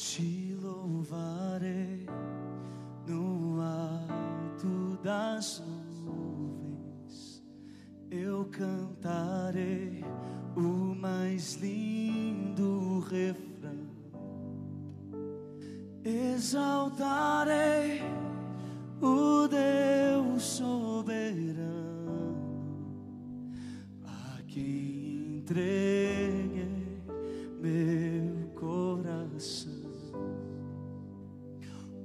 Te louvarei no alto das nuvens, eu cantarei o mais lindo refrão, exaltarei o Deus soberano a quem entreguei meu coração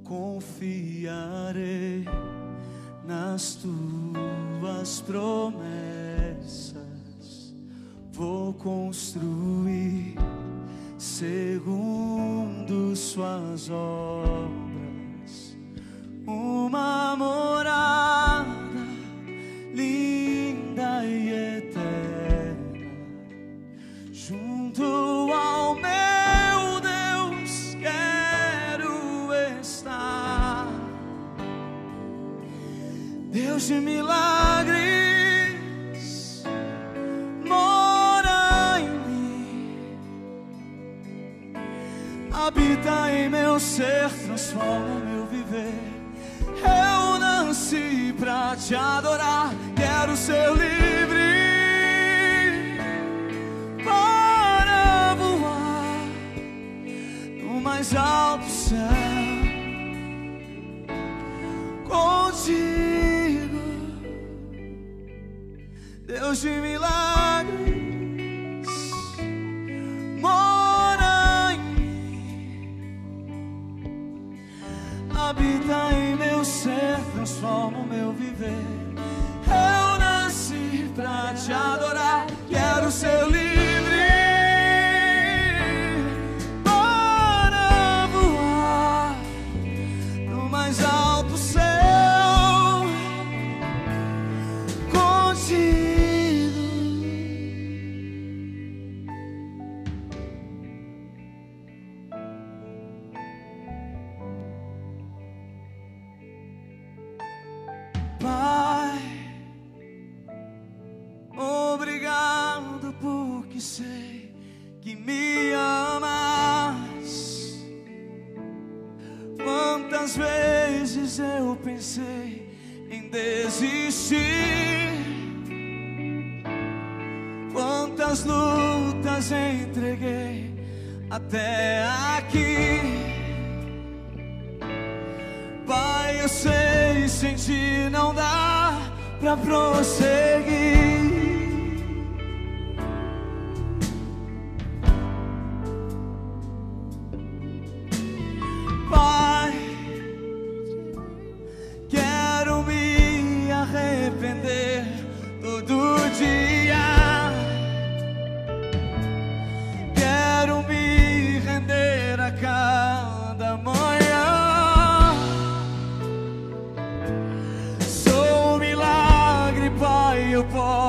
confiarei nas tuas promessas. Vou construir segundo suas obras uma morada linda e eterna junto ao meu Deus quero estar. Deus de milagres habita em meu ser, transforma meu viver. Eu nasci pra te adorar, quero ser livre para voar no mais alto céu contigo, Deus de milagres, habita em meu ser, transforma o meu viver. Eu nasci pra te adorar, quero ser livre sei que me amas. Quantas vezes eu pensei em desistir? Quantas lutas entreguei até aqui? Pai, eu sei, sem ti não dá pra prosseguir. Pai,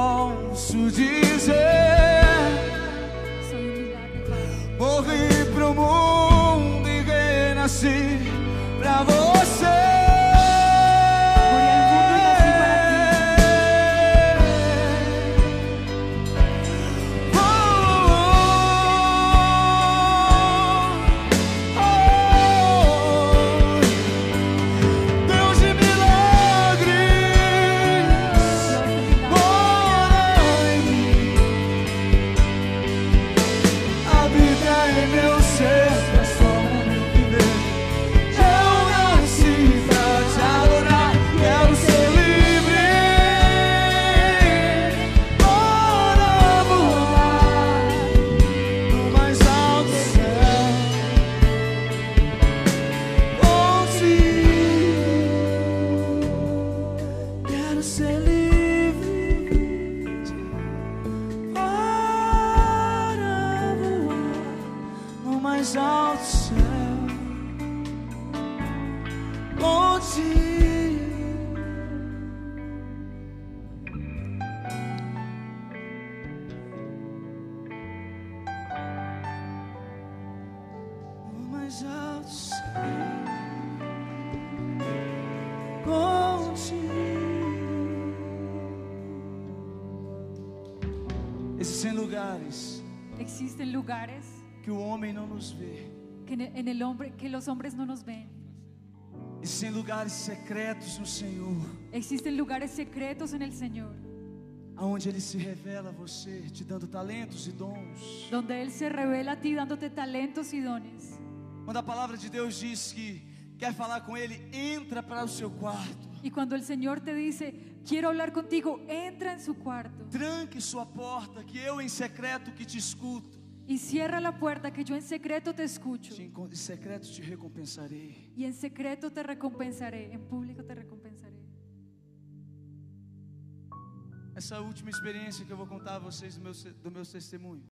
Existem lugares. Existem lugares que o homem não nos vê que en el hombre que los hombres no nos ven. Existem lugares secretos no Senhor, Existen lugares secretos en el Señor, aonde Ele se revela a você, te dando talentos e dons. donde Él se revela a ti dándote talentos y dones. Quando a palavra de Deus diz que quer falar com Ele, entra para o seu quarto, Y cuando el Señor te dice, quiero hablar contigo, entra en su cuarto tranque sua porta, que eu em secreto que te escuto. Y cierra la puerta que yo en secreto te escucho. Em secreto te recompensarei. Y en secreto te recompensaré, en público te recompensaré. Essa última experiência que eu vou contar a vocês do meu, do meu testemunho.